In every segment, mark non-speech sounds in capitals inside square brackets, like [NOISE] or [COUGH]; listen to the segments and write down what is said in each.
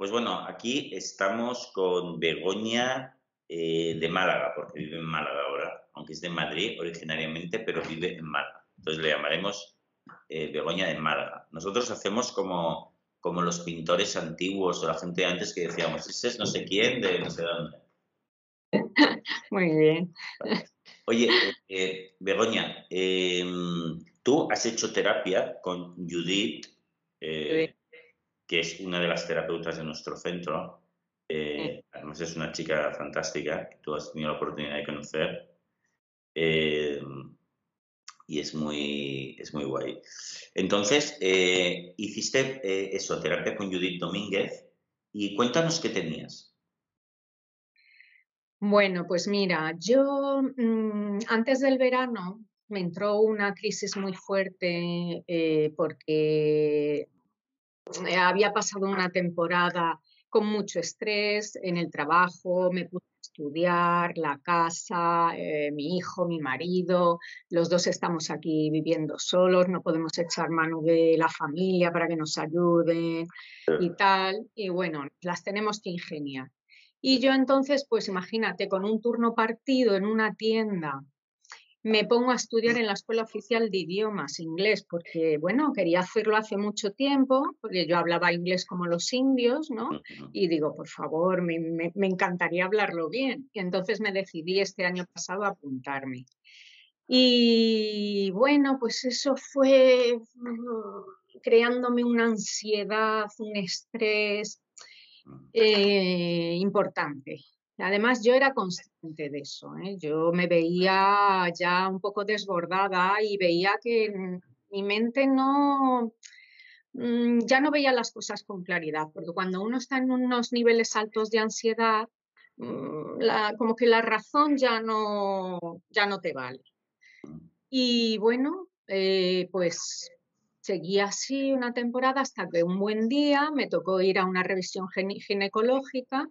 Pues bueno, aquí estamos con Begoña eh, de Málaga, porque vive en Málaga ahora, aunque es de Madrid originariamente, pero vive en Málaga. Entonces le llamaremos eh, Begoña de Málaga. Nosotros hacemos como, como los pintores antiguos o la gente de antes que decíamos, ese es no sé quién de no sé dónde. [LAUGHS] Muy bien. Oye, eh, Begoña, em, tú has hecho terapia con Judith, que es una de las terapeutas de nuestro centro. además es una chica fantástica que tú has tenido la oportunidad de conocer. Em, y es muy, es muy guay. Entonces, eh, hiciste eh, eso, terapia con Judith Domínguez y cuéntanos qué tenías. Bueno, pues mira, yo mm, antes del verano me entró una crisis muy fuerte eh, porque había pasado una temporada con mucho estrés en el trabajo, me puse estudiar, la casa, eh, mi hijo, mi marido, los dos estamos aquí viviendo solos, no podemos echar mano de la familia para que nos ayuden y tal. Y bueno, las tenemos que ingeniar. Y yo entonces, pues imagínate, con un turno partido en una tienda me pongo a estudiar en la Escuela Oficial de Idiomas, inglés, porque, bueno, quería hacerlo hace mucho tiempo, porque yo hablaba inglés como los indios, ¿no? Y digo, por favor, me, me, encantaría hablarlo bien. Y entonces me decidí este año pasado a apuntarme. Y bueno, pues eso fue mm, creándome una ansiedad, un estrés eh, importante. Además, yo era consciente de eso. ¿eh? Yo me veía ya un poco desbordada y veía que mi mente no, mm, ya no veía las cosas con claridad, porque cuando uno está en unos niveles altos de ansiedad, mm, como que la razón ya no, ya no te vale. Y bueno, eh, pues seguí así una temporada hasta que un buen día me tocó ir a una revisión ginecológica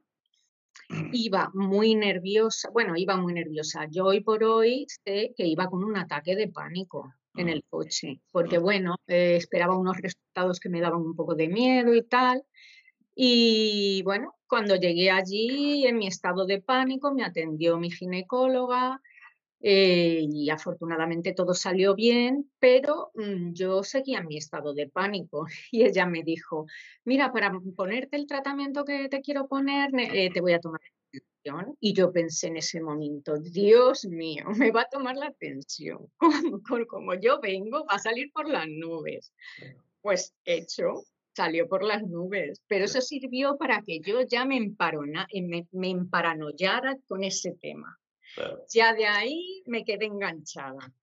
iba muy nerviosa, bueno, iba muy nerviosa. Yo hoy por hoy sé que iba con un ataque de pánico en el coche, porque bueno, eh, esperaba unos resultados que me daban un poco de miedo y tal. Y bueno, cuando llegué allí en mi estado de pánico me atendió mi ginecóloga, eh, y afortunadamente todo salió bien, pero mm, yo seguía en mi estado de pánico [LAUGHS] y ella me dijo, mira, para ponerte el tratamiento que te quiero poner, eh, te voy a tomar la atención. Y yo pensé en ese momento, Dios mío, [LAUGHS] me va a tomar la atención. [LAUGHS] Como, como yo vengo, va a salir por las nubes. Pues hecho, salió por las nubes, pero eso sirvió para que yo ya me, emparona, me, me emparanoyara con ese tema. Ya de ahí me quedé enganchada.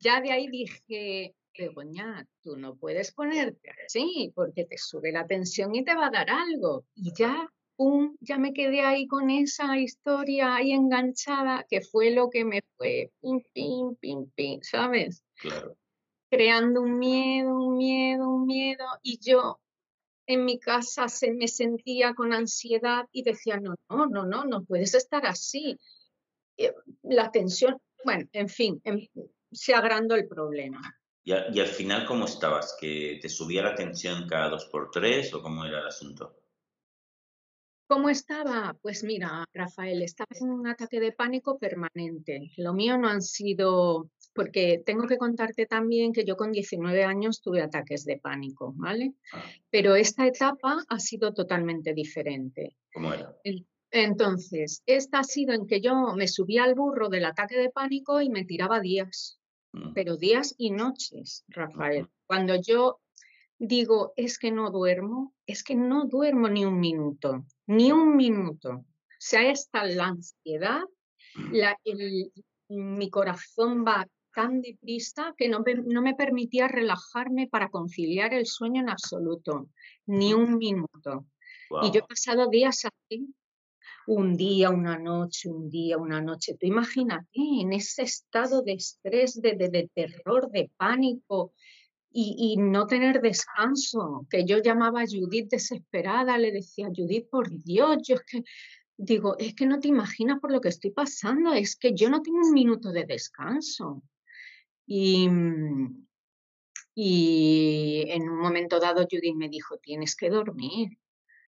Ya de ahí dije, Begoña, tú no puedes ponerte así porque te sube la tensión y te va a dar algo. Y ya, pum, ya me quedé ahí con esa historia ahí enganchada que fue lo que me fue, pim, pim, pim, pim, ¿sabes? Claro. Creando un miedo, un miedo, un miedo. Y yo en mi casa se me sentía con ansiedad y decía, no, no, no, no, no puedes estar así. Eh, la tensión, bueno, en fin, em, se agrandó el problema. ¿Y, al final cómo estabas? ¿Que te subía la tensión cada dos por tres o cómo era el asunto? ¿Cómo estaba? Pues mira, Rafael, estaba en un ataque de pánico permanente. Lo mío no han sido porque tengo que contarte también que yo con 19 años tuve ataques de pánico, ¿vale? Ah. Pero esta etapa ha sido totalmente diferente. ¿Cómo era? Entonces, esta ha sido en que yo me subía al burro del ataque de pánico y me tiraba días, mm. pero días y noches, Rafael. Cuando yo digo, es que no duermo, es que no duermo ni un minuto, ni un minuto. O sea, esta la ansiedad, mm. mi corazón va tan deprisa que no, no, me permitía relajarme para conciliar el sueño en absoluto, ni un minuto. Y yo he pasado días así, un día, una noche, un día, una noche. Tú imagínate en ese estado de estrés, de, de, terror, de pánico y, y, no tener descanso, que yo llamaba a Judith desesperada, le decía, Judith, por Dios, yo es que digo, es que no te imaginas por lo que estoy pasando, es que yo no tengo un minuto de descanso. Y, mm, y en un momento dado Judith me dijo, tienes que dormir.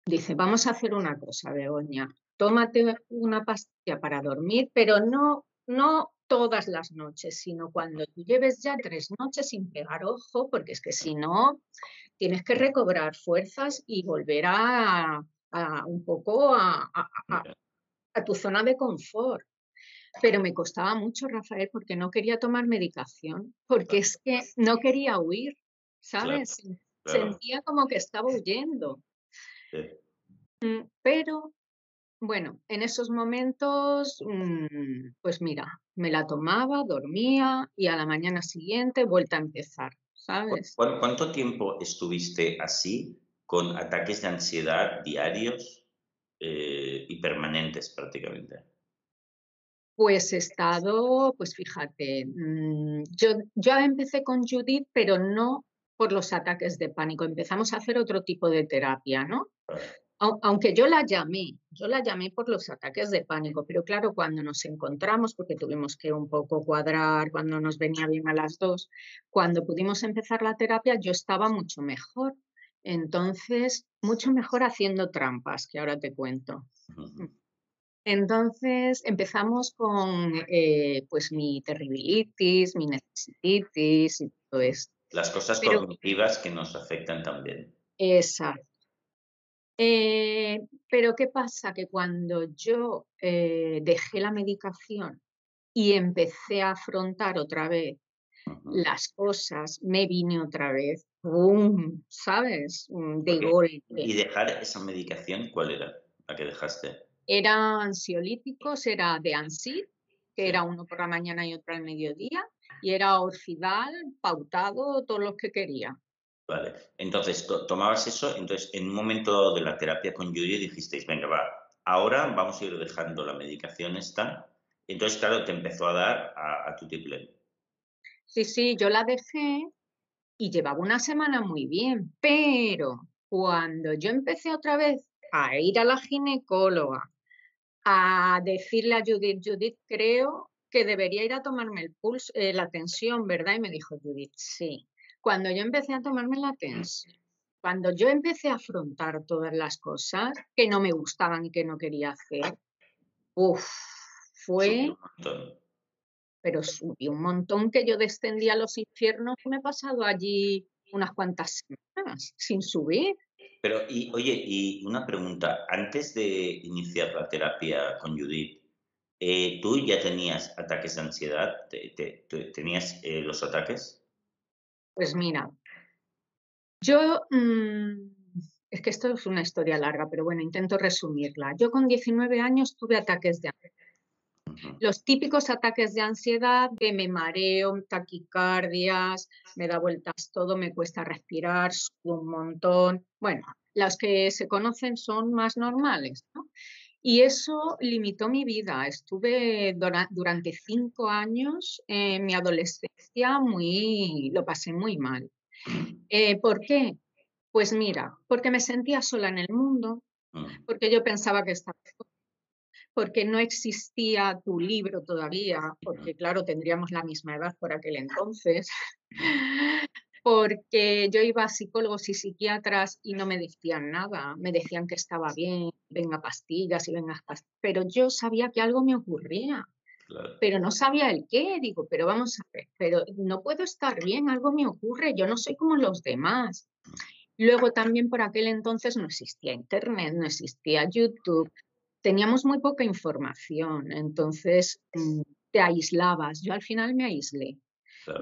dice, vamos a hacer una cosa, Begoña, tómate una pastilla para dormir, pero no, no todas las noches, sino cuando tú lleves ya tres noches sin pegar ojo, porque es que si no, tienes que recobrar fuerzas y volver a, un poco a, tu zona de confort. Pero me costaba mucho, Rafael, porque no quería tomar medicación, porque es que no quería huir, ¿sabes? Sentía como que estaba huyendo. Mm, pero bueno, en esos momentos, mm, pues mira, me la tomaba, dormía y a la mañana siguiente vuelta a empezar, ¿sabes? ¿Cuánto tiempo estuviste así, con ataques de ansiedad diarios eh, y permanentes prácticamente? Pues he estado, pues fíjate, mm, yo, yo empecé con Judith, pero no por los ataques de pánico. Empezamos a hacer otro tipo de terapia, ¿no? aunque yo la llamé, yo la llamé por los ataques de pánico, pero claro, cuando nos encontramos, porque tuvimos que un poco cuadrar, cuando nos venía bien a las dos, cuando pudimos empezar la terapia, yo estaba mucho mejor. Entonces, mucho mejor haciendo trampas, que ahora te cuento. Entonces empezamos con eh, pues mi terribilitis, mi necesititis y todo esto. Las cosas cognitivas que nos afectan también. Exacto. Eh, pero ¿qué pasa? Que cuando yo eh, dejé la medicación y empecé a afrontar otra vez las cosas, me vine otra vez, ¡boom! ¿Sabes? Mm, de golpe. ¿Y dejar esa medicación cuál era la que dejaste? Eran ansiolíticos, era de ANSID, que era uno por la mañana y otro al mediodía, y era orfidal, pautado, todos los que quería. Vale, entonces tomabas eso, entonces en un momento de la terapia con Judy dijisteis, venga, va, ahora vamos a ir dejando la medicación esta. Entonces, claro, te empezó a dar a, tu triple. Sí, sí, yo la dejé y llevaba una semana muy bien, pero cuando yo empecé otra vez a ir a la ginecóloga, a decirle a Judith, Judith, creo que debería ir a tomarme el pulso, eh, la tensión, ¿verdad? Y me dijo Judith, sí. Cuando yo empecé a tomarme la tensión, cuando yo empecé a afrontar todas las cosas que no me gustaban y que no quería hacer, uff, fue... Pero subí un montón que yo descendía a los infiernos y me he pasado allí unas cuantas semanas sin subir. Pero, y, oye, y una pregunta, antes de iniciar la terapia con Judith, eh, ¿tú ya tenías ataques de ansiedad? tenías eh, los ataques? Pues mira, yo, mm, es que esto es una historia larga, pero bueno, intento resumirla. Yo con 19 años tuve ataques de ansiedad. Los típicos ataques de ansiedad de me mareo, taquicardias, me da vueltas todo, me cuesta respirar, un montón. Bueno, los que se conocen son más normales, ¿no? Y eso limitó mi vida. Estuve durante cinco años en mi adolescencia muy, lo pasé muy mal. Eh, ¿Por qué? Pues mira, porque me sentía sola en el mundo, mm. porque yo pensaba que estaba porque no existía tu libro todavía, porque claro, tendríamos la misma edad por aquel entonces, [LAUGHS] [LAUGHS] porque yo iba a psicólogos y psiquiatras y no me decían nada, me decían que estaba bien, venga pastillas y venga pastillas, pero yo sabía que algo me ocurría, pero no sabía el qué, digo, pero vamos a ver, pero no puedo estar bien, algo me ocurre, yo no soy como los demás. Luego también por aquel entonces no existía internet, no existía YouTube, teníamos muy poca información, entonces mm, te aislabas, yo al final me aislé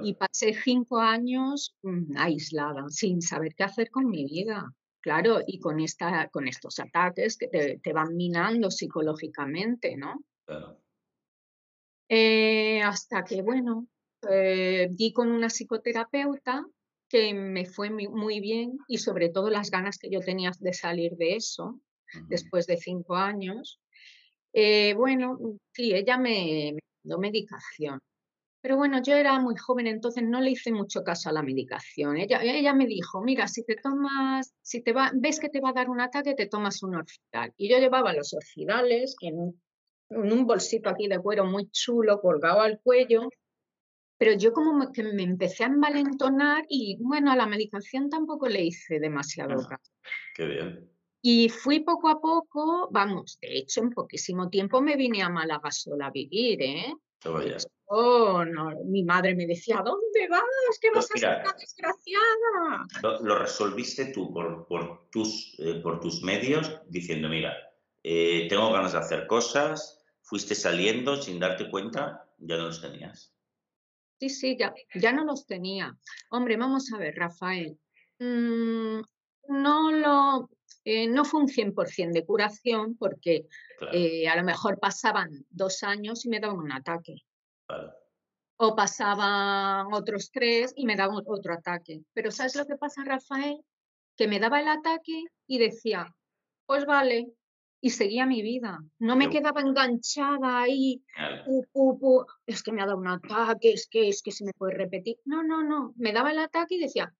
y pasé cinco años mm, aislada, sin saber qué hacer con mi vida. Claro, y con, esta, con estos ataques que te, van minando psicológicamente, ¿no? Eh, hasta que, bueno, eh, di con una psicoterapeuta que me fue muy, bien y sobre todo las ganas que yo tenía de salir de eso después de cinco años. Eh, bueno, sí, ella me, me dio medicación. Pero bueno, yo era muy joven, entonces no le hice mucho caso a la medicación. Ella, ella me dijo, mira, si te tomas, si te va, ves que te va a dar un ataque, te tomas un orfidal. Y yo llevaba los orfidales en en un bolsito aquí de cuero muy chulo, colgado al cuello, pero yo como que me empecé a envalentonar y bueno, a la medicación tampoco le hice demasiado caso. Qué bien. Y fui poco a poco, vamos, de hecho, en poquísimo tiempo me vine a Málaga sola a vivir, ¿eh? Oh, no, mi madre me decía, ¿dónde vas? ¿Qué vas a hacer, desgraciada? Lo, resolviste tú por, por tus, eh, por tus medios diciendo, mira, eh, tengo ganas de hacer cosas, fuiste saliendo sin darte cuenta, ya no los tenías. Sí, sí, ya, ya no los tenía. Hombre, vamos a ver, Rafael. Mm, no lo, eh, no fue un 100% de curación porque eh, a lo mejor pasaban dos años y me daban un ataque. O pasaban otros tres y me daban otro ataque. Pero ¿sabes lo que pasa, Rafael? Que me daba el ataque y decía, pues vale, y seguía mi vida. No me quedaba enganchada ahí. es que me ha dado un ataque, es que, es que se me puede repetir. No, no, no. Me daba el ataque y decía,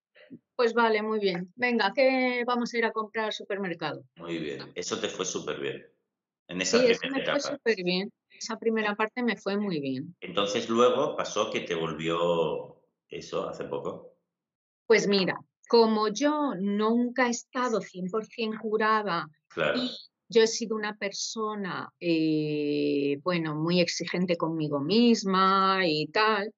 pues vale, muy bien. Venga, que vamos a ir a comprar al supermercado. Muy bien, eso te fue súper bien. En esa sí, eso me fue súper bien. Esa primera parte me fue muy bien. Entonces luego pasó que te volvió eso hace poco. Pues mira, como yo nunca he estado 100% curada y yo he sido una persona, eh, bueno, muy exigente conmigo misma y tal,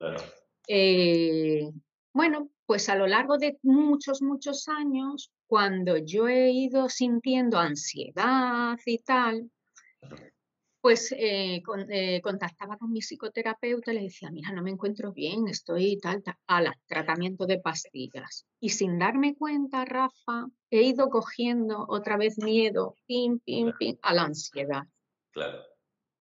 eh, bueno, pues a lo largo de muchos, muchos años, cuando yo he ido sintiendo ansiedad y tal, pues eh, eh, contactaba con mi psicoterapeuta y le decía, mira, no me encuentro bien, estoy tal, tal, la tratamiento de pastillas. Y sin darme cuenta, Rafa, he ido cogiendo otra vez miedo, pim, pim, pim, a la ansiedad. Claro.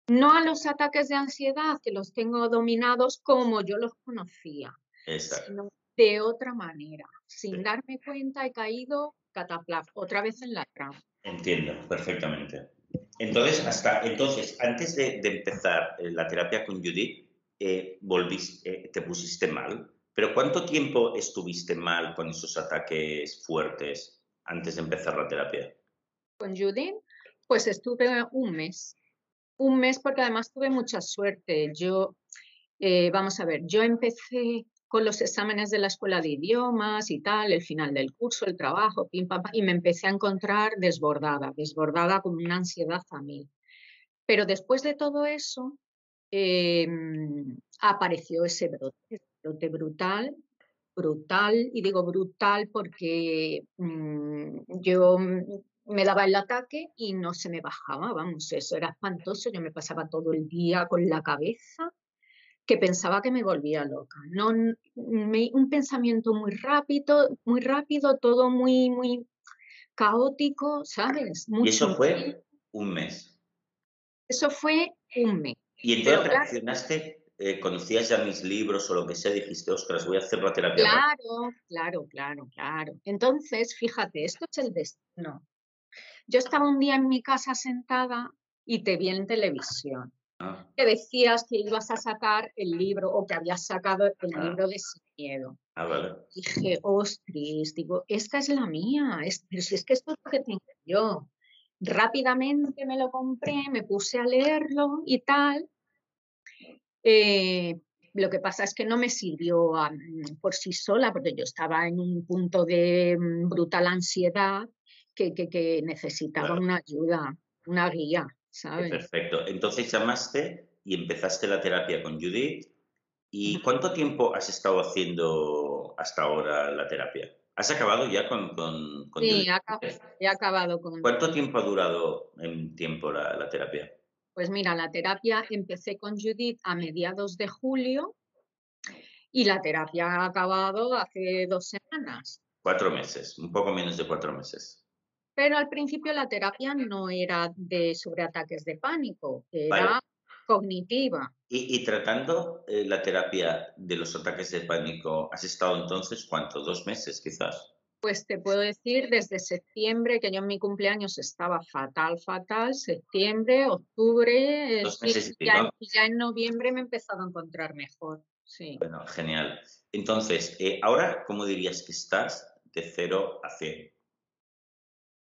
No a los ataques de ansiedad, que los tengo dominados como yo los conocía, Exacto de otra manera. Sin darme cuenta he caído cataplaf, otra vez en la trampa. Entiendo, perfectamente. Entonces, hasta entonces, antes de, empezar eh, la terapia con Judith, eh, volviste, eh, te pusiste mal. Pero ¿cuánto tiempo estuviste mal con esos ataques fuertes antes de empezar la terapia? Con Judith, pues estuve un mes. Un mes porque además tuve mucha suerte. Yo, vamos a ver, yo empecé con los exámenes de la escuela de idiomas y tal, el final del curso, el trabajo, pim, pam, y me empecé a encontrar desbordada, desbordada con una ansiedad a mí. Pero después de todo eso, em, apareció ese brote, brutal, brutal, y digo brutal porque mm, yo me daba el ataque y no se me bajaba, vamos, eso era espantoso, yo me pasaba todo el día con la cabeza que pensaba que me volvía loca. No, un pensamiento muy rápido, muy rápido, todo muy, muy caótico, ¿sabes? y eso fue un mes. Eso fue un mes. Y entonces reaccionaste, eh, conocías ya mis libros o lo que sea, dijiste, ostras, voy a hacer la terapia. Claro, claro, claro, claro. Entonces, fíjate, esto es el destino. Yo estaba un día en mi casa sentada y te vi en televisión. Ah. que decías que ibas a sacar el libro o que habías sacado el ah. libro de Sin Miedo. Ah, Dije, ostras, digo, esta es la mía, es, pero si es que esto es lo que tengo yo. Rápidamente me lo compré, me puse a leerlo y tal. Eh, lo que pasa es que no me sirvió por sí sola, porque yo estaba en un punto de mm, brutal ansiedad que, que, necesitaba una ayuda, una guía. Perfecto. Entonces llamaste y empezaste la terapia con Judith. ¿Y cuánto tiempo has estado haciendo hasta ahora la terapia? ¿Has acabado ya con, con, sí, he acabado con... ¿Cuánto tiempo ha durado en tiempo la, la, terapia? Pues mira, la terapia empecé con Judith a mediados de julio y la terapia ha acabado hace dos semanas. Cuatro meses, un poco menos de cuatro meses. Pero al principio la terapia no era de sobreataques de pánico, era cognitiva. Y, tratando eh, la terapia de los ataques de pánico, ¿has estado entonces cuánto? ¿Dos meses quizás? Pues te puedo decir desde septiembre, que yo en mi cumpleaños estaba fatal, fatal, septiembre, octubre, eh, y, ya, en noviembre me he empezado a encontrar mejor. Sí. Bueno, genial. Entonces, eh, ahora, ¿cómo dirías que estás de 0 a 100?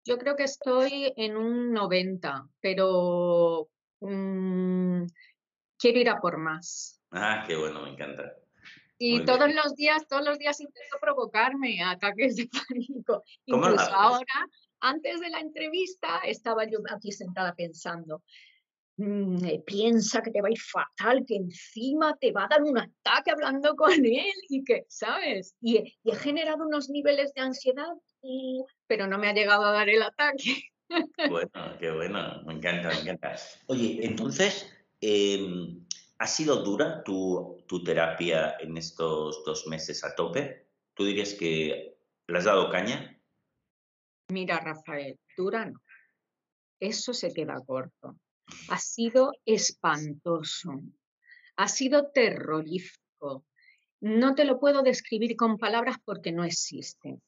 Yo creo que estoy en un 90, pero mm, quiero ir a por más. Ah, qué bueno, me encanta. Y todos los días, todos los días intento provocarme ataques de pánico. Incluso ahora, antes de la entrevista estaba yo aquí sentada pensando, mm, eh, piensa que te va a ir fatal, que encima te va a dar un ataque hablando con él y que, ¿sabes? Y, he generado unos niveles de ansiedad, pero no me ha llegado a dar el ataque. [LAUGHS] Bueno, qué bueno, me encanta, me encanta. Oye, entonces, em, ¿ha sido dura tu, tu terapia en estos dos meses a tope? ¿Tú dirías que le has dado caña? Mira, Rafael, dura no. Eso se queda corto. Ha sido espantoso. Ha sido terrorífico. No te lo puedo describir con palabras porque no existe.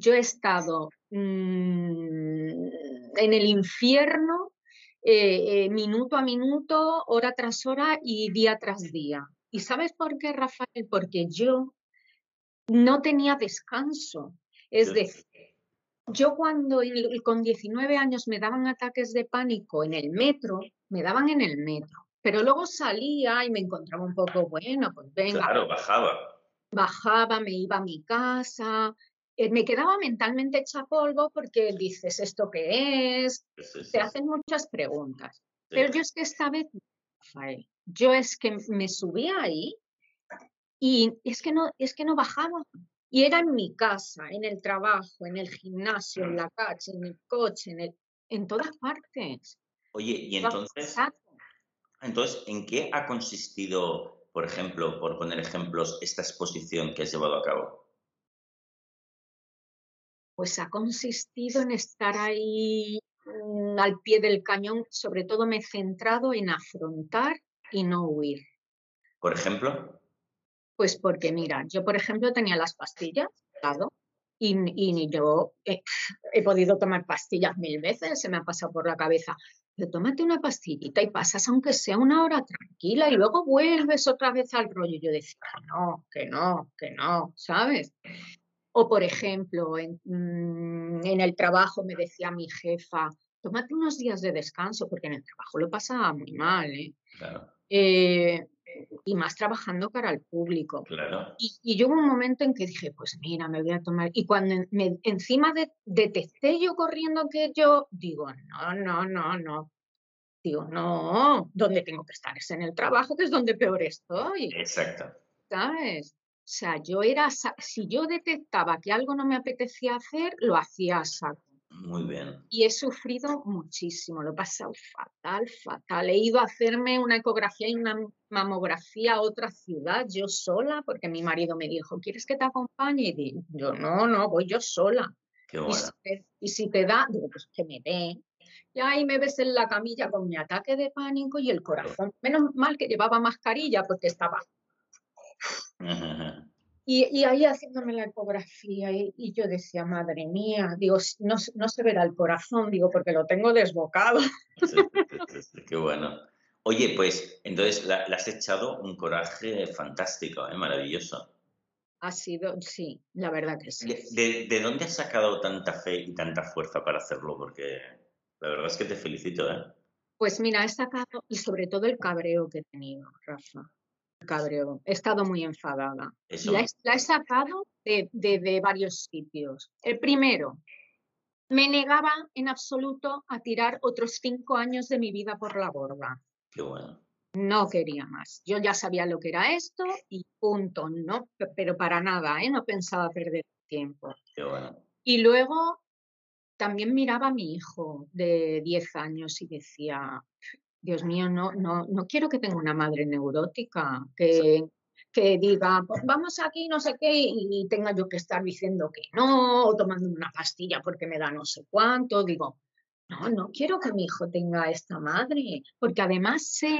Yo he estado mm, en el infierno eh, eh, minuto a minuto, hora tras hora y día tras día. ¿Y sabes por qué, Rafael? Porque yo no tenía descanso. Es decir, yo cuando con 19 años me daban ataques de pánico en el metro, me daban en el metro, pero luego salía y me encontraba un poco, bueno, pues venga. Claro, bajaba. Bajaba, me iba a mi casa, eh, me quedaba mentalmente hecha polvo porque dices, ¿esto qué es? Te hacen muchas preguntas. Pero yo es que esta vez, Rafael, yo es que me subía ahí y es que no, es que no bajaba. Y era en mi casa, en el trabajo, en el gimnasio, en la calle, en el coche, en, el, en todas partes. Oye, y entonces, entonces, ¿en qué ha consistido, por ejemplo, por poner ejemplos, esta exposición que has llevado a cabo? Pues ha consistido en estar ahí mm, al pie del cañón, sobre todo me he centrado en afrontar y no huir. Por ejemplo. Pues porque, mira, yo, por ejemplo, tenía las pastillas y, y yo he, podido tomar pastillas mil veces, se me ha pasado por la cabeza. Pero tómate una pastillita y pasas aunque sea una hora tranquila y luego vuelves otra vez al rollo. Yo decía, no, que no, que no, ¿sabes? O por ejemplo, en, mm, en, el trabajo me decía mi jefa, tómate unos días de descanso, porque en el trabajo lo pasaba muy mal. ¿eh? Claro. Eh, y más trabajando para el público. Claro. Y, y, yo hubo un momento en que dije, pues mira, me voy a tomar. Y cuando me, encima de, detecté yo corriendo que yo, digo, no, no, no, no. Digo, no, donde tengo que estar es en el trabajo, que es donde peor estoy. Exacto. ¿Sabes? O sea, yo era, si yo detectaba que algo no me apetecía hacer, lo hacía a saco. Muy bien. Y he sufrido muchísimo, lo he pasado fatal, fatal. He ido a hacerme una ecografía y una mamografía a otra ciudad, yo sola, porque mi marido me dijo, ¿quieres que te acompañe? Y yo, no, no, voy yo sola. Qué bueno. y, si te, da, digo, pues que me dé. Y ahí me ves en la camilla con mi ataque de pánico y el corazón. Menos mal que llevaba mascarilla porque estaba y, ahí haciéndome la ecografía y, yo decía, madre mía, digo, no, no, se verá el corazón, digo, porque lo tengo desbocado. qué bueno. Oye, pues entonces le has echado un coraje fantástico, ¿eh? maravilloso. Ha sido, sí, la verdad que sí. ¿De, de, dónde has sacado tanta fe y tanta fuerza para hacerlo? Porque la verdad es que te felicito, ¿eh? Pues mira, he sacado, y sobre todo el cabreo que he tenido, Rafa cabreo. He estado muy enfadada. La, he sacado de, varios sitios. El primero, me negaba en absoluto a tirar otros cinco años de mi vida por la borda. Qué bueno. No quería más. Yo ya sabía lo que era esto y punto. No, pero para nada, ¿eh? no pensaba perder tiempo. Qué bueno. Y luego también miraba a mi hijo de 10 años y decía, Dios mío, no, no, no quiero que tenga una madre neurótica, que, que diga, pues vamos aquí, no sé qué, y tenga yo que estar diciendo que no, o tomando una pastilla porque me da no sé cuánto. Digo, no, no quiero que mi hijo tenga esta madre, porque además sé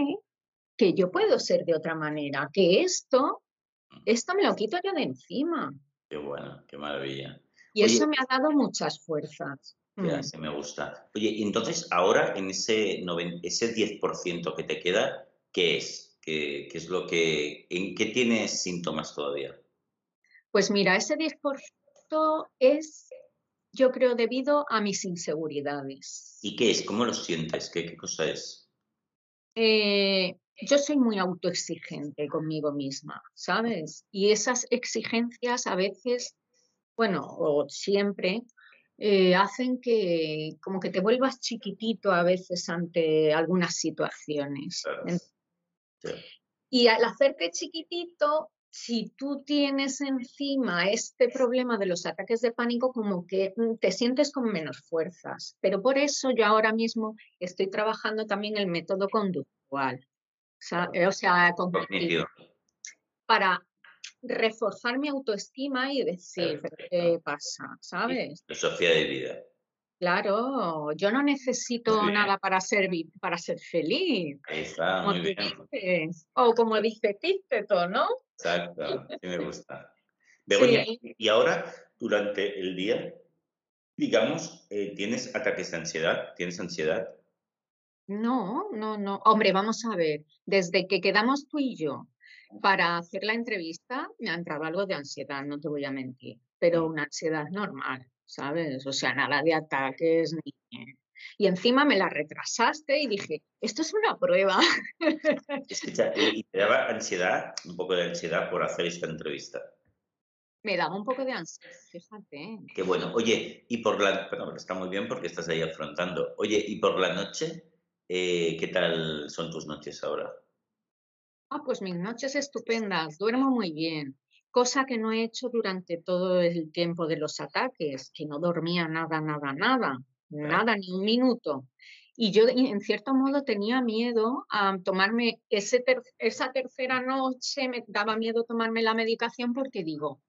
que yo puedo ser de otra manera, que esto, mm. esto me lo quito yo de encima. Qué bueno, qué maravilla. Y eso me ha dado muchas fuerzas. Ya, mm. me gusta. Oye, y entonces ahora en ese, ese 10% que te queda, ¿qué es? ¿Qué, es lo que, en qué tienes síntomas todavía? Pues mira, ese 10% es, yo creo, debido a mis inseguridades. ¿Y qué es? ¿Cómo lo sientes? ¿Qué, cosa es? Eh, yo soy muy autoexigente conmigo misma, ¿sabes? Y esas exigencias a veces, bueno, o siempre, eh, hacen que como que te vuelvas chiquitito a veces ante algunas situaciones. Y al hacerte chiquitito, si tú tienes encima este problema de los ataques de pánico, como que mm, te sientes con menos fuerzas. Pero por eso yo ahora mismo estoy trabajando también el método conductual. O sea, para reforzar mi autoestima y decir, ¿qué pasa? ¿Sabes? Filosofía de vida. Claro, yo no necesito nada para ser, para ser feliz. Ahí está, muy bien. O como dice Títeto, ¿no? Exacto, sí me gusta. Begoña, y ahora, durante el día, digamos, eh, ¿tienes ataques de ansiedad? ¿Tienes ansiedad? No, no, no. Hombre, vamos a ver, desde que quedamos tú y yo para hacer la entrevista, me ha entrado algo de ansiedad, no te voy a mentir, pero una ansiedad normal, ¿sabes? O sea, nada de ataques ni... Y encima me la retrasaste y dije, esto es una prueba. [LAUGHS] ¿y te daba ansiedad, un poco de ansiedad por hacer esta entrevista? Me daba un poco de ansiedad, fíjate. Qué bueno. Oye, y por la... Bueno, está muy bien porque estás ahí afrontando. Oye, ¿y por la noche? Eh, ¿Qué tal son tus noches ahora? Ah, pues mis noches estupendas, duermo muy bien, cosa que no he hecho durante todo el tiempo de los ataques, que no dormía nada, nada, nada, nada, ni un minuto. Y yo, en cierto modo, tenía miedo a tomarme ese esa tercera noche, me daba miedo tomarme la medicación porque digo,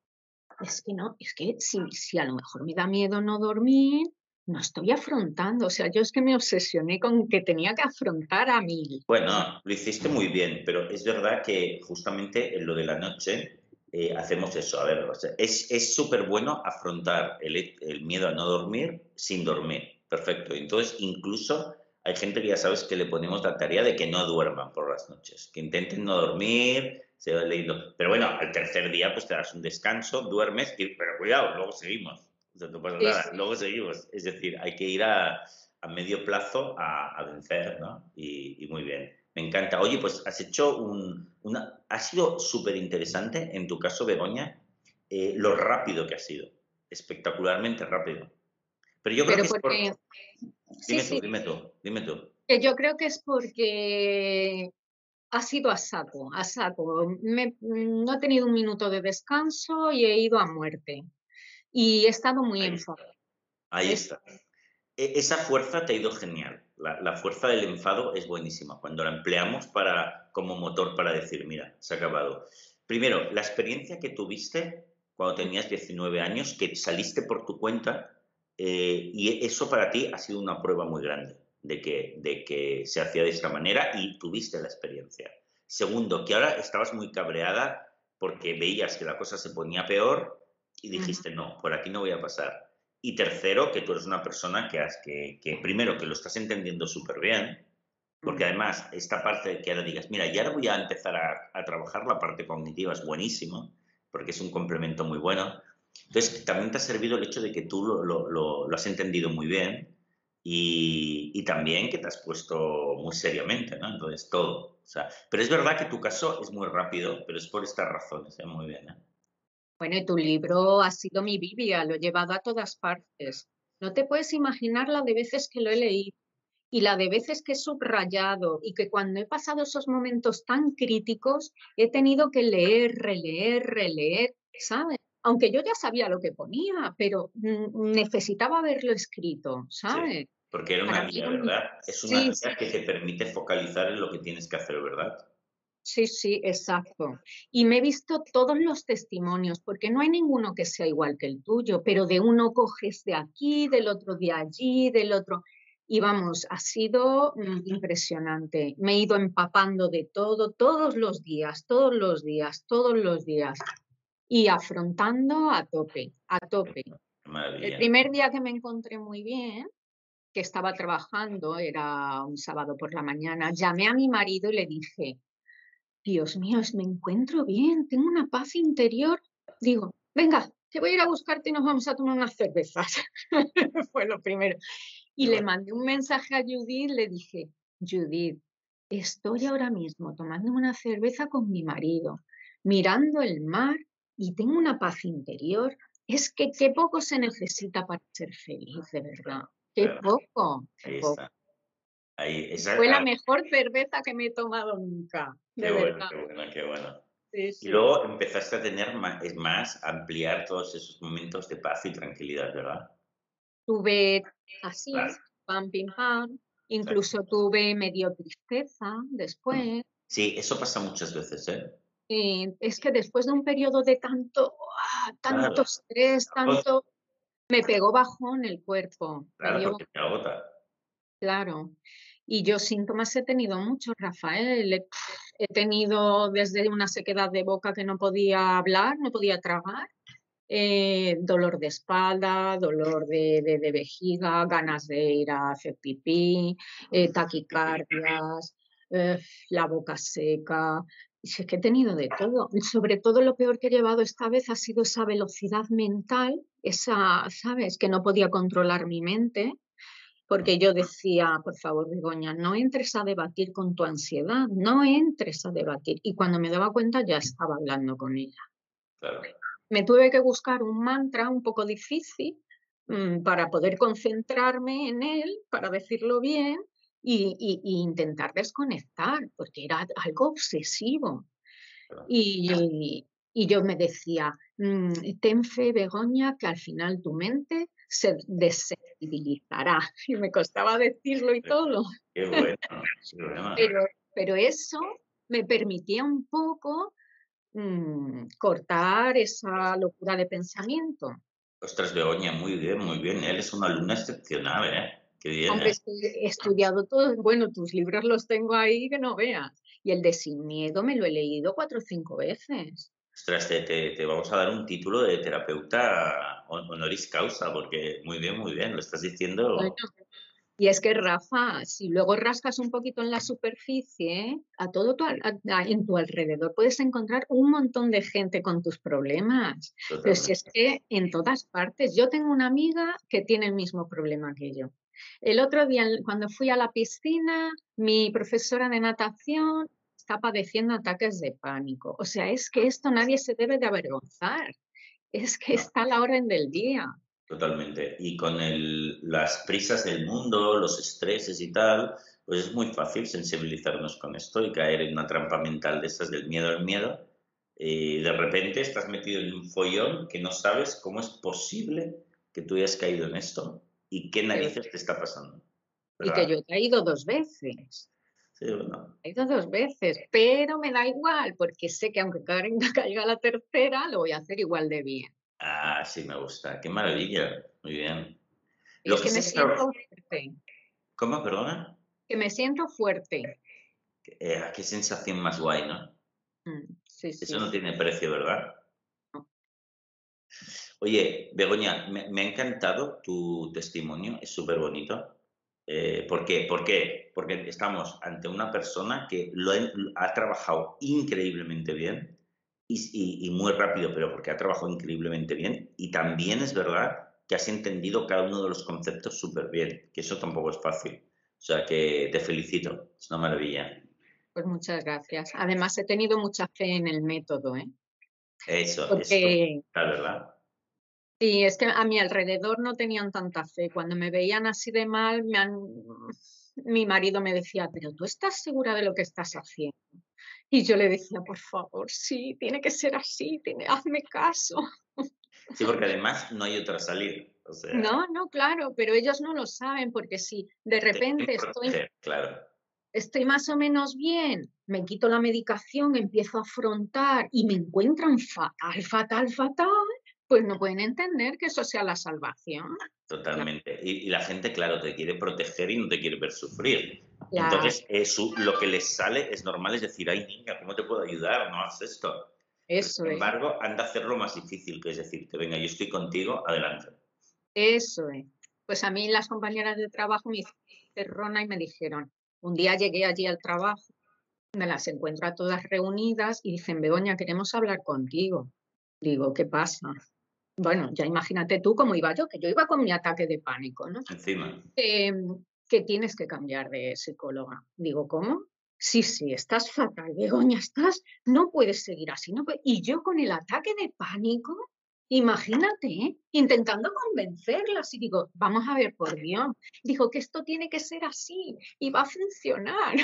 es que no, es que si, si a lo mejor me da miedo no dormir, no estoy afrontando. O sea, yo es que me obsesioné con que tenía que afrontar a mí. Bueno, lo hiciste muy bien, pero es verdad que justamente en lo de la noche eh, hacemos eso. A ver, es súper bueno afrontar el, el, miedo a no dormir sin dormir. Perfecto. Entonces, incluso hay gente que ya sabes que le ponemos la tarea de que no duerman por las noches, que intenten no dormir, se va leyendo. Pero bueno, al tercer día pues te das un descanso, duermes, pero cuidado, luego seguimos. No pasa nada, luego seguimos. Es decir, hay que ir a, a medio plazo a, a vencer, ¿no? Y, y, muy bien. Me encanta. Oye, pues has hecho un... Una, ha sido súper interesante, en tu caso, Begoña, eh, lo rápido que ha sido. Espectacularmente rápido. Pero yo creo que es por... Dime tú, dime tú, dime tú. Yo creo que es porque ha sido a saco, a saco. no he tenido un minuto de descanso y he ido a muerte. Y he estado muy enfadada. Ahí está. E, esa fuerza te ha ido genial. La, fuerza del enfado es buenísima. Cuando la empleamos para, como motor para decir, mira, se ha acabado. Primero, la experiencia que tuviste cuando tenías 19 años, que saliste por tu cuenta eh, y eso para ti ha sido una prueba muy grande de que, de que se hacía de esta manera y tuviste la experiencia. Segundo, que ahora estabas muy cabreada porque veías que la cosa se ponía peor y dijiste, no, por aquí no voy a pasar. Y tercero, que tú eres una persona que, has, que, que primero, que lo estás entendiendo súper bien, porque además esta parte de que ahora digas, mira, ya ahora voy a empezar a, a, trabajar la parte cognitiva, es buenísimo, porque es un complemento muy bueno. Entonces, también te ha servido el hecho de que tú lo, lo, lo, lo has entendido muy bien y, y, también que te has puesto muy seriamente, ¿no? Entonces, todo. O sea, pero es verdad que tu caso es muy rápido, pero es por estas razones, ¿eh? Muy bien, ¿eh? Bueno, y tu libro ha sido mi Biblia, lo he llevado a todas partes. No te puedes imaginar la de veces que lo he leído y la de veces que he subrayado y que cuando he pasado esos momentos tan críticos he tenido que leer, releer, releer, ¿sabes? Aunque yo ya sabía lo que ponía, pero necesitaba haberlo escrito, ¿sabes? Sí, porque era una guía, ¿verdad? Es una guía que te permite focalizar en lo que tienes que hacer, ¿verdad? Sí, sí, exacto. Y me he visto todos los testimonios, porque no hay ninguno que sea igual que el tuyo, pero de uno coges de aquí, del otro de allí, del otro. Y vamos, ha sido mm, impresionante. Me he ido empapando de todo, todos los días, todos los días, todos los días. Y afrontando a tope, a tope. El primer día que me encontré muy bien, que estaba trabajando, era un sábado por la mañana, llamé a mi marido y le dije, Dios mío, me encuentro bien, tengo una paz interior. Digo, venga, te voy a ir a buscarte y nos vamos a tomar unas cervezas. [LAUGHS] Fue lo primero. Y le mandé un mensaje a Judith, le dije, Judith, estoy ahora mismo tomando una cerveza con mi marido, mirando el mar y tengo una paz interior es que qué poco se necesita para ser feliz, de verdad. Qué poco. Fue la mejor cerveza que me he tomado nunca. Qué bueno, qué bueno, qué bueno. Y luego empezaste a tener más, es más, ampliar todos esos momentos de paz y tranquilidad, ¿verdad? Tuve así, pam, pim, pam. Incluso tuve medio tristeza después. Sí, eso pasa muchas veces, ¿eh? Sí, es que después de un periodo de tanto, ah, tanto estrés, tanto, me pegó bajón el cuerpo. Claro, porque te agota. Claro. Y yo síntomas he tenido muchos, Rafael. He tenido desde una sequedad de boca que no podía hablar, no podía tragar, eh, dolor de espalda, dolor de, vejiga, ganas de ir a hacer pipí, eh, taquicardias, eh, la boca seca. Es que he tenido de todo. Sobre todo lo peor que he llevado esta vez ha sido esa velocidad mental, esa, ¿sabes? Que no podía controlar mi mente porque yo decía, por favor, Begoña, no entres a debatir con tu ansiedad, no entres a debatir. Y cuando me daba cuenta ya estaba hablando con ella. Me tuve que buscar un mantra un poco difícil mm, para poder concentrarme en él, para decirlo bien, y, intentar desconectar, porque era algo obsesivo. Y, yo me decía, mm, ten fe, Begoña, que al final tu mente se [LAUGHS] Y me costaba decirlo y todo. Qué bueno, Pero, pero eso me permitía un poco mm, cortar esa locura de pensamiento. Ostras, Begoña, muy bien, muy bien. Él es una alumna excepcional, ¿eh? Qué bien. Hombre, ¿eh? he estudiado todo. Bueno, tus libros los tengo ahí que no veas. Y el de Sin Miedo me lo he leído cuatro o cinco veces. Ostras, te, vamos a dar un título de terapeuta honoris causa, porque muy bien, muy bien, lo estás diciendo. y es que, Rafa, si luego rascas un poquito en la superficie, a todo tu, en tu alrededor puedes encontrar un montón de gente con tus problemas. Pero si es que en todas partes, yo tengo una amiga que tiene el mismo problema que yo. El otro día, cuando fui a la piscina, mi profesora de natación está padeciendo ataques de pánico. O sea, es que esto nadie se debe de avergonzar. Es que está a la orden del día. Totalmente. Y con las prisas del mundo, los estreses y tal, pues es muy fácil sensibilizarnos con esto y caer en una trampa mental de estas del miedo al miedo. Y de repente estás metido en un follón que no sabes cómo es posible que tú hayas caído en esto y qué narices te está pasando. Y que yo he caído dos veces. He ido dos veces, pero me da igual, porque sé que aunque [LAUGHS] caiga la tercera, lo voy a hacer igual de bien. Ah, sí, me gusta. Qué maravilla. Muy bien. Lo que, me siento fuerte. ¿Cómo, perdona? Que me siento fuerte. Eh, qué sensación más guay, ¿no? Mm, sí, sí. Eso no tiene precio, ¿verdad? Oye, Begoña, me, me, ha encantado tu testimonio, es súper bonito. Eh, ¿Por qué? ¿Por qué? Porque estamos ante una persona que lo ha, trabajado increíblemente bien y, muy rápido, pero porque ha trabajado increíblemente bien. Y también es verdad que has entendido cada uno de los conceptos súper bien, que eso tampoco es fácil. O sea que te felicito, es una maravilla. Pues muchas gracias. Además he tenido mucha fe en el método, ¿eh? Eso, porque... la verdad. Sí, es que a mi alrededor no tenían tanta fe. Cuando me veían así de mal, [LAUGHS] mi marido me decía, pero tú estás segura de lo que estás haciendo. Y yo le decía, por favor, sí, tiene que ser así, tiene, hazme caso. [LAUGHS] Sí, porque además no hay otra salida. No, no, claro, pero ellos no lo saben porque si de repente estoy, claro. estoy más o menos bien, me quito la medicación, empiezo a afrontar y me encuentran fatal, fatal, fatal, pues no pueden entender que eso sea la salvación. Totalmente. Y, la gente, claro, te quiere proteger y no te quiere ver sufrir. Entonces, eso, lo que les sale es normal, es decir, ay, niña, ¿cómo te puedo ayudar? No haces esto. Eso Sin embargo, anda a hacerlo más difícil, que es decirte, venga, yo estoy contigo, adelante. Eso es. Pues a mí las compañeras de trabajo me hicieron y me dijeron, un día llegué allí al trabajo, me las encuentro a todas reunidas y dicen, Begoña, queremos hablar contigo. Digo, ¿qué pasa? Bueno, ya imagínate tú cómo iba yo, que yo iba con mi ataque de pánico, ¿no? Encima. Em, que tienes que cambiar de psicóloga. Digo, ¿cómo? Sí, sí, estás fatal, Begoña, estás, no puedes seguir así. No y yo con el ataque de pánico, Imagínate, ¿eh? intentando convencerlas y digo, vamos a ver por Dios, dijo que esto tiene que ser así y va a funcionar.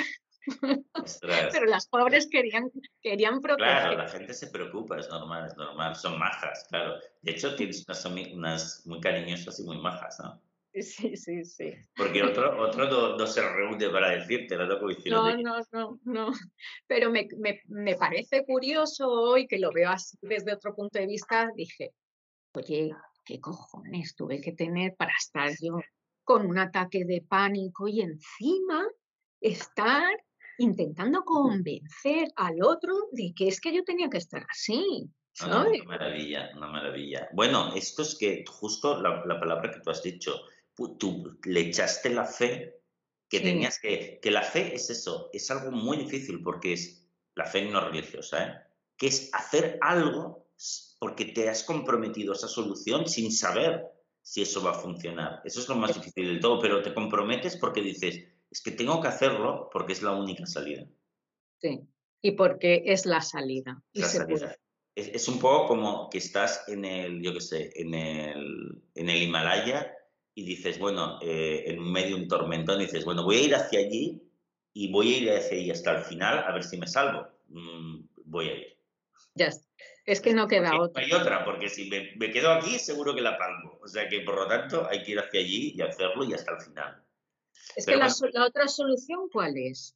Pero las pobres querían, querían proteger. Claro, la gente se preocupa, es normal, es normal, son majas, claro. De hecho, tienes unas, unas muy cariñosas y muy majas, ¿no? Sí, sí, sí. Porque otro, otro no, se reúne para decirte, no No, no, no, no. Pero me, me, me, parece curioso hoy que lo veo así desde otro punto de vista. Dije, oye, ¿qué cojones tuve que tener para estar yo con un ataque de pánico y encima estar intentando convencer al otro de que es que yo tenía que estar así? una maravilla, una maravilla. Bueno, esto es que justo la, la palabra que tú has dicho, tú le echaste la fe que tenías que, que la fe es eso, es algo muy difícil porque es la fe no religiosa, ¿eh? que es hacer algo porque te has comprometido a esa solución sin saber si eso va a funcionar. Eso es lo más difícil del todo, pero te comprometes porque dices, es que tengo que hacerlo porque es la única salida. Sí, y porque es la salida. Es, un poco como que estás en el, yo qué sé, en el, en el Himalaya y dices, bueno, eh, en medio de un tormentón, dices, bueno, voy a ir hacia allí y voy a ir hacia allí hasta el final a ver si me salvo. Mm, voy a ir. Ya Es que no queda otra. No hay otra, porque si me, quedo aquí, seguro que la palmo. O sea que, por lo tanto, hay que ir hacia allí y hacerlo y hasta el final. Es que la, la, otra solución, ¿cuál es?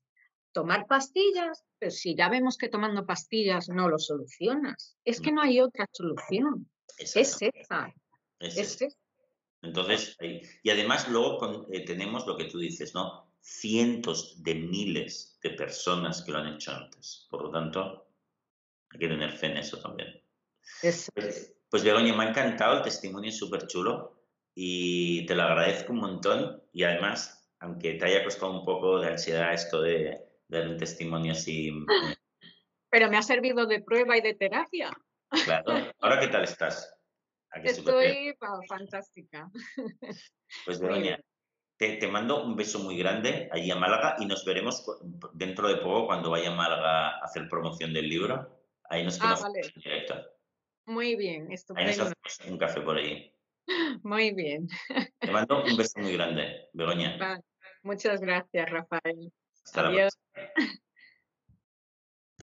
Tomar pastillas, pero si ya vemos que tomando pastillas no lo solucionas. Es que no hay otra solución. Es esa. Es, esa. Entonces, y además luego eh, tenemos lo que tú dices, ¿no? Cientos de miles de personas que lo han hecho antes. Por lo tanto, hay que tener fe en eso también. Pues, pues, Begoña, me ha encantado el testimonio, súper chulo y te lo agradezco un montón y además, aunque te haya costado un poco de ansiedad esto de, dar un testimonio así... Eh, [LAUGHS] Pero me ha servido de prueba y de terapia. Claro. ¿Ahora qué tal estás? Estoy fantástica. [LAUGHS] Pues Begoña, te, te, mando un beso muy grande allí a Málaga y nos veremos dentro de poco cuando vaya a Málaga a hacer promoción del libro. Ahí nos ah, vale. en directo. Muy bien, estupendo. Ahí nos hacemos un café por ahí. [LAUGHS] Muy bien. Te mando un beso muy grande, Begoña. Muchas gracias, Rafael. Hasta Adiós.